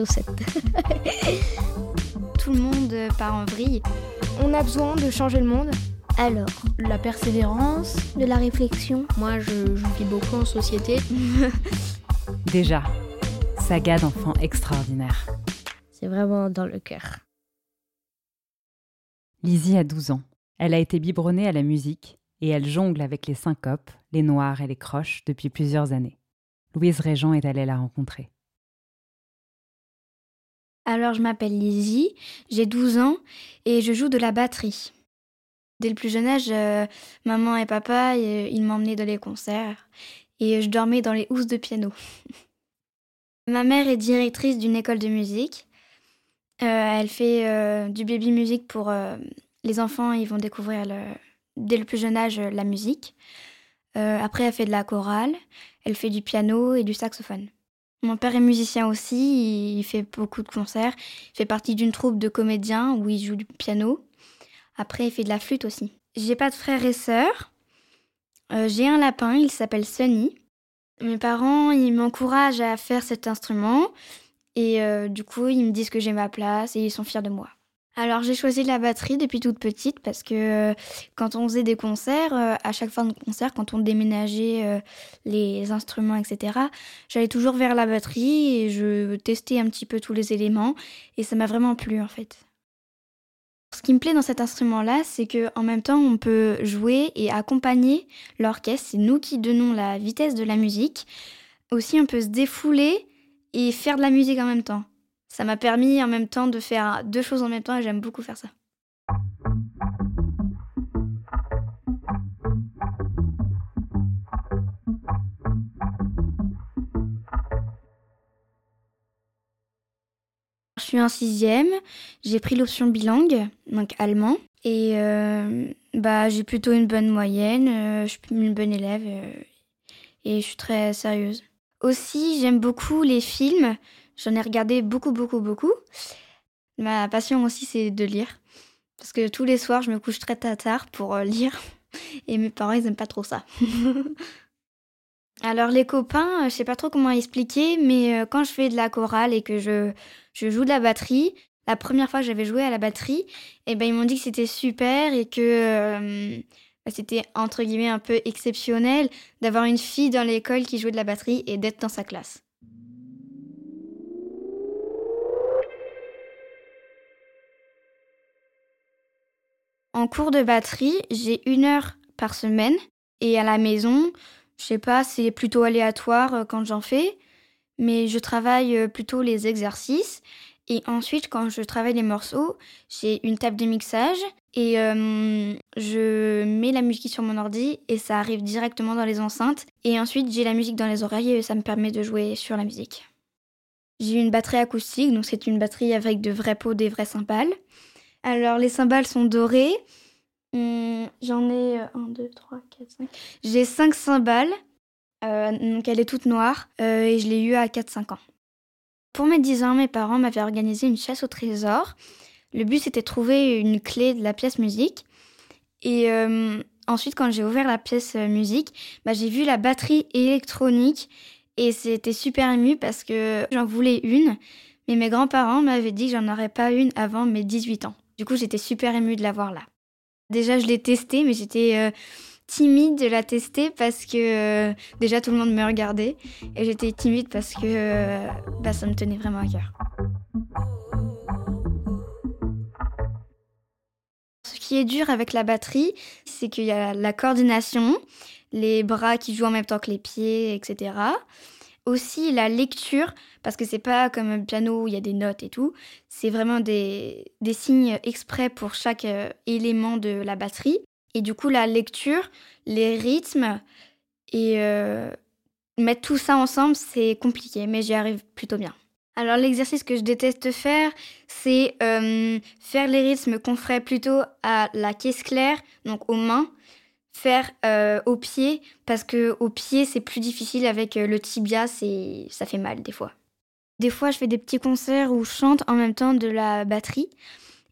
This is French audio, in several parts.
Chaussettes. Tout le monde part en vrille. On a besoin de changer le monde. Alors, La persévérance De la réflexion. moi, je, je vis beaucoup en société. Déjà, saga d'enfants extraordinaires. C'est vraiment dans le cœur. Lizzie a 12 ans. Elle a été biberonnée à la musique et elle jongle avec les syncopes, les noirs et les croches depuis plusieurs années. Louise Régent est allée la rencontrer. Alors, je m'appelle Lizzie, j'ai 12 ans et je joue de la batterie. Dès le plus jeune âge, euh, maman et papa, euh, ils m'emmenaient dans les concerts et je dormais dans les housses de piano. Ma mère est directrice d'une école de musique. Euh, elle fait du baby music pour les enfants, ils vont découvrir dès le plus jeune âge la musique. Après, elle fait de la chorale, elle fait du piano et du saxophone. Mon père est musicien aussi, il fait beaucoup de concerts. Il fait partie d'une troupe de comédiens où il joue du piano. Après, il fait de la flûte aussi. J'ai pas de frères et sœurs. Euh, J'ai un lapin, il s'appelle Sunny. Mes parents, ils m'encouragent à faire cet instrument. Et euh, du coup, ils me disent que j'ai ma place et ils sont fiers de moi. Alors, j'ai choisi la batterie depuis toute petite parce que euh, quand on faisait des concerts, euh, à chaque fin de concert, quand on déménageait euh, les instruments, etc., j'allais toujours vers la batterie et je testais un petit peu tous les éléments et ça m'a vraiment plu en fait. Ce qui me plaît dans cet instrument-là, c'est que en même temps, on peut jouer et accompagner l'orchestre. C'est nous qui donnons la vitesse de la musique. Aussi, on peut se défouler et faire de la musique en même temps. Ça m'a permis en même temps de faire deux choses en même temps et j'aime beaucoup faire ça. Je suis en sixième, j'ai pris l'option bilingue, donc allemand, et euh, bah, j'ai plutôt une bonne moyenne, euh, je suis une bonne élève euh, et je suis très sérieuse. Aussi, j'aime beaucoup les films, j'en ai regardé beaucoup, beaucoup, beaucoup. Ma passion aussi, c'est de lire, parce que tous les soirs, je me couche très tard pour euh, lire, et mes parents, ils aiment pas trop ça. Alors les copains, euh, je sais pas trop comment expliquer, mais euh, quand je fais de la chorale et que je, je joue de la batterie, la première fois que j'avais joué à la batterie, eh ben ils m'ont dit que c'était super et que bah, c'était entre guillemets un peu exceptionnel d'avoir une fille dans l'école qui jouait de la batterie et d'être dans sa classe. En cours de batterie, j'ai une heure par semaine et à la maison, je sais pas, c'est plutôt aléatoire euh, quand j'en fais, mais je travaille euh, plutôt les exercices. Et ensuite, quand je travaille les morceaux, j'ai une table de mixage et euh, je mets la musique sur mon ordi et ça arrive directement dans les enceintes. Et ensuite, j'ai la musique dans les oreilles et ça me permet de jouer sur la musique. J'ai une batterie acoustique, donc c'est une batterie avec de vrais pots, des vrais cymbales. Alors, les cymbales sont dorées. Hum, J'en ai 1, 2, 3, 4, 5. J'ai 5 cymbales. Euh, donc, elle est toute noire euh, et je l'ai eue à 4-5 ans. Pour mes 10 ans, mes parents m'avaient organisé une chasse au trésor. Le but, c'était de trouver une clé de la pièce musique. Et euh, ensuite, quand j'ai ouvert la pièce musique, bah, j'ai vu la batterie électronique et c'était super ému parce que j'en voulais une. Mais mes grands-parents m'avaient dit que j'en aurais pas une avant mes 18 ans. Du coup, j'étais super émue de l'avoir là. Déjà, je l'ai testée, mais j'étais euh, timide de la tester parce que euh, déjà tout le monde me regardait. Et j'étais timide parce que euh, bah, ça me tenait vraiment à cœur. Ce qui est dur avec la batterie, c'est qu'il y a la coordination, les bras qui jouent en même temps que les pieds, etc. Aussi la lecture, parce que c'est pas comme un piano où il y a des notes et tout, c'est vraiment des, des signes exprès pour chaque euh, élément de la batterie. Et du coup, la lecture, les rythmes et euh, mettre tout ça ensemble, c'est compliqué, mais j'y arrive plutôt bien. Alors l'exercice que je déteste faire, c'est euh, faire les rythmes qu'on ferait plutôt à la caisse claire, donc aux mains, faire euh, au pied, parce que au pied c'est plus difficile avec euh, le tibia, c'est ça fait mal des fois. Des fois je fais des petits concerts où je chante en même temps de la batterie.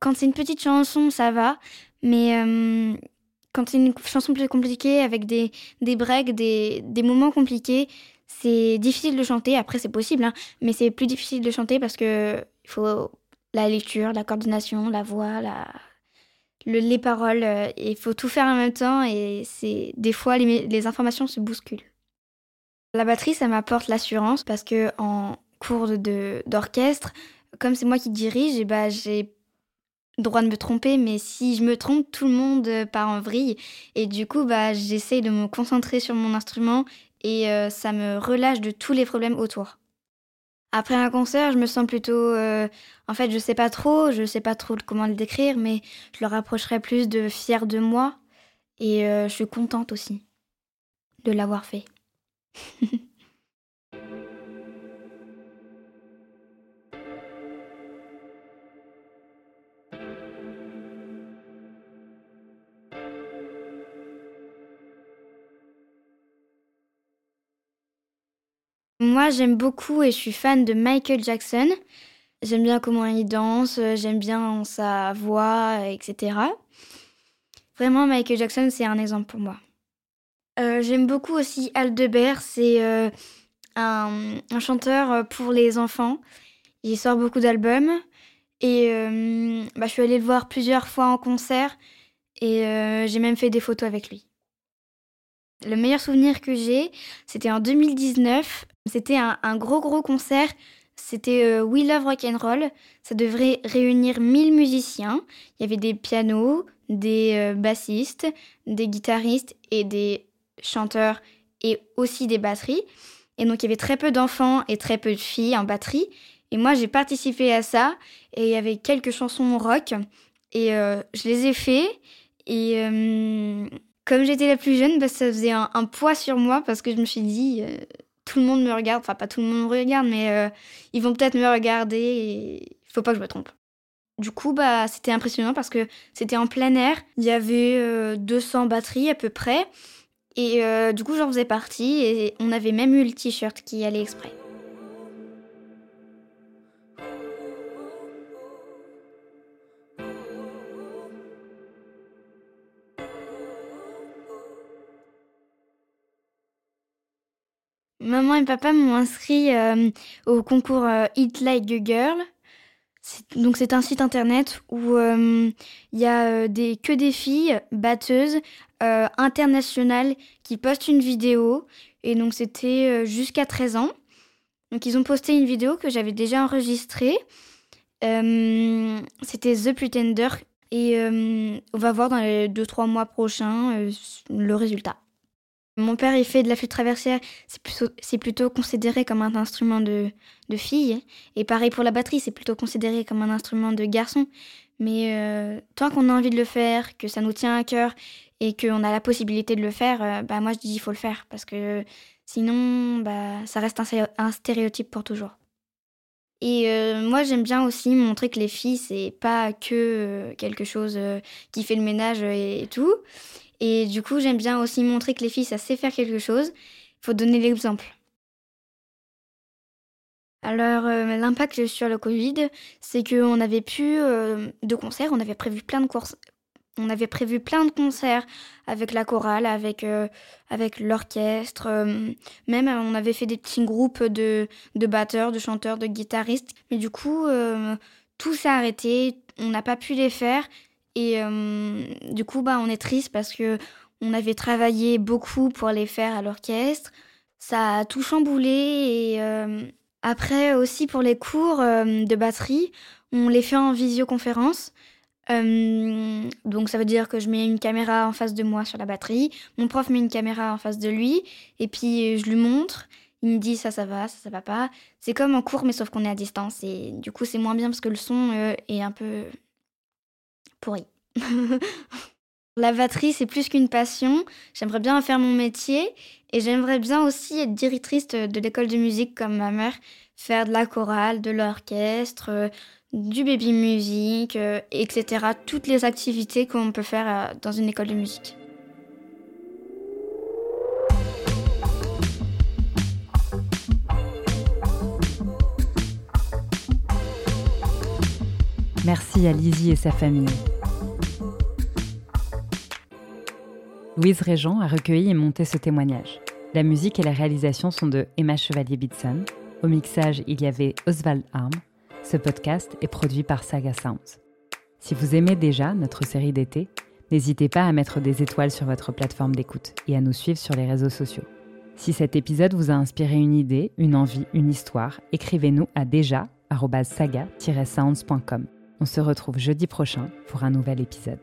Quand c'est une petite chanson, ça va, mais euh, quand c'est une chanson plus compliquée avec des, des breaks, des, des moments compliqués, c'est difficile de chanter. Après, c'est possible, hein, mais c'est plus difficile de chanter parce que il faut la lecture, la coordination, la voix, la... Le, les paroles. euh, Il faut tout faire en même temps et c'est des fois les, informations se bousculent. La batterie, ça m'apporte l'assurance parce que en cours d'orchestre, comme c'est moi qui dirige, et bah, j'ai droit de me tromper, mais si je me trompe, tout le monde euh, part en vrille. Et du coup, bah, j'essaye de me concentrer sur mon instrument et euh, ça me relâche de tous les problèmes autour. Après un concert, je me sens plutôt. euh, en fait, je sais pas trop, je sais pas trop comment le décrire, mais je le rapprocherais plus de fier de moi. Et euh, je suis contente aussi de l'avoir fait. Moi, j'aime beaucoup et je suis fan de Michael Jackson. J'aime bien comment il danse, euh, j'aime bien sa voix, etc. Vraiment, Michael Jackson, c'est un exemple pour moi. Euh, j'aime beaucoup aussi Aldebert, c'est euh, un, chanteur pour les enfants. Il sort beaucoup d'albums et bah, je suis allée le voir plusieurs fois en concert et j'ai même fait des photos avec lui. Le meilleur souvenir que j'ai, c'était en 2019. C'était un, gros gros concert. C'était euh, We Love Rock and Roll. Ça devrait réunir 1000 musiciens. Il y avait des pianos, des euh, bassistes, des guitaristes et des chanteurs et aussi des batteries. Et donc il y avait très peu d'enfants et très peu de filles en batterie. Et moi j'ai participé à ça et il y avait quelques chansons rock et euh, je les ai fait et comme j'étais la plus jeune, bah, ça faisait un, poids sur moi parce que je me suis dit, euh, tout le monde me regarde, enfin pas tout le monde me regarde, mais euh, ils vont peut-être me regarder et il faut pas que je me trompe. Du coup, bah, c'était impressionnant parce que c'était en plein air, il y avait euh, 200 batteries à peu près, et euh, du coup j'en faisais partie et on avait même eu le t-shirt qui allait exprès. Maman et papa m'ont inscrit euh, au concours euh, Eat Like a Girl. Donc c'est un site internet où euh, il y a euh, que des filles batteuses euh, internationales qui postent une vidéo. Et donc c'était euh, jusqu'à 13 ans. Donc ils ont posté une vidéo que j'avais déjà enregistrée. Euh, c'était The Pretender. Et euh, on va voir dans les 2-3 mois prochains euh, le résultat. Mon père, il fait de la flûte traversière. C'est plutôt, considéré comme un instrument de, fille. Et pareil pour la batterie, c'est plutôt considéré comme un instrument de garçon. Mais euh, tant qu'on a envie de le faire, que ça nous tient à cœur et qu'on a la possibilité de le faire, euh, bah moi je dis il faut le faire parce que sinon bah ça reste un, sté- un stéréotype pour toujours. Et euh, moi j'aime bien aussi montrer que les filles c'est pas que quelque chose qui fait le ménage et tout. Et du coup j'aime bien aussi montrer que les filles ça sait faire quelque chose. Il faut donner l'exemple. Alors, euh, l'impact sur le Covid, c'est qu'on n'avait plus euh, de concerts, on avait prévu plein de courses. On avait prévu plein de concerts avec la chorale, avec, euh, avec l'orchestre. même, on avait fait des petits groupes de, de batteurs, de chanteurs, de guitaristes. Mais du coup, tout s'est arrêté. On n'a pas pu les faire. Et euh, du coup, bah, on est triste parce que on avait travaillé beaucoup pour les faire à l'orchestre. Ça a tout chamboulé et euh, après aussi pour les cours euh, de batterie, on les fait en visioconférence. Donc ça veut dire que je mets une caméra en face de moi sur la batterie, mon prof met une caméra en face de lui et puis je lui montre. Il me dit ça ça va, ça ça va pas. C'est comme en cours mais sauf qu'on est à distance et du coup c'est moins bien parce que le son est un peu pourri. La batterie, c'est plus qu'une passion. J'aimerais bien en faire mon métier et j'aimerais bien aussi être directrice de, l'école de musique comme ma mère faire de la chorale, de l'orchestre, du baby music, euh, etc. Toutes les activités qu'on peut faire euh, dans une école de musique. Merci à Lizzie et sa famille. Louise Régent a recueilli et monté ce témoignage. La musique et la réalisation sont de Emma Chevalier-Bitson. Au mixage, il y avait Oswald Arm. Ce podcast est produit par Saga Sounds. Si vous aimez déjà notre série d'été, n'hésitez pas à mettre des étoiles sur votre plateforme d'écoute et à nous suivre sur les réseaux sociaux. Si cet épisode vous a inspiré une idée, une envie, une histoire, écrivez-nous à déjà saga-sounds.com. On se retrouve jeudi prochain pour un nouvel épisode.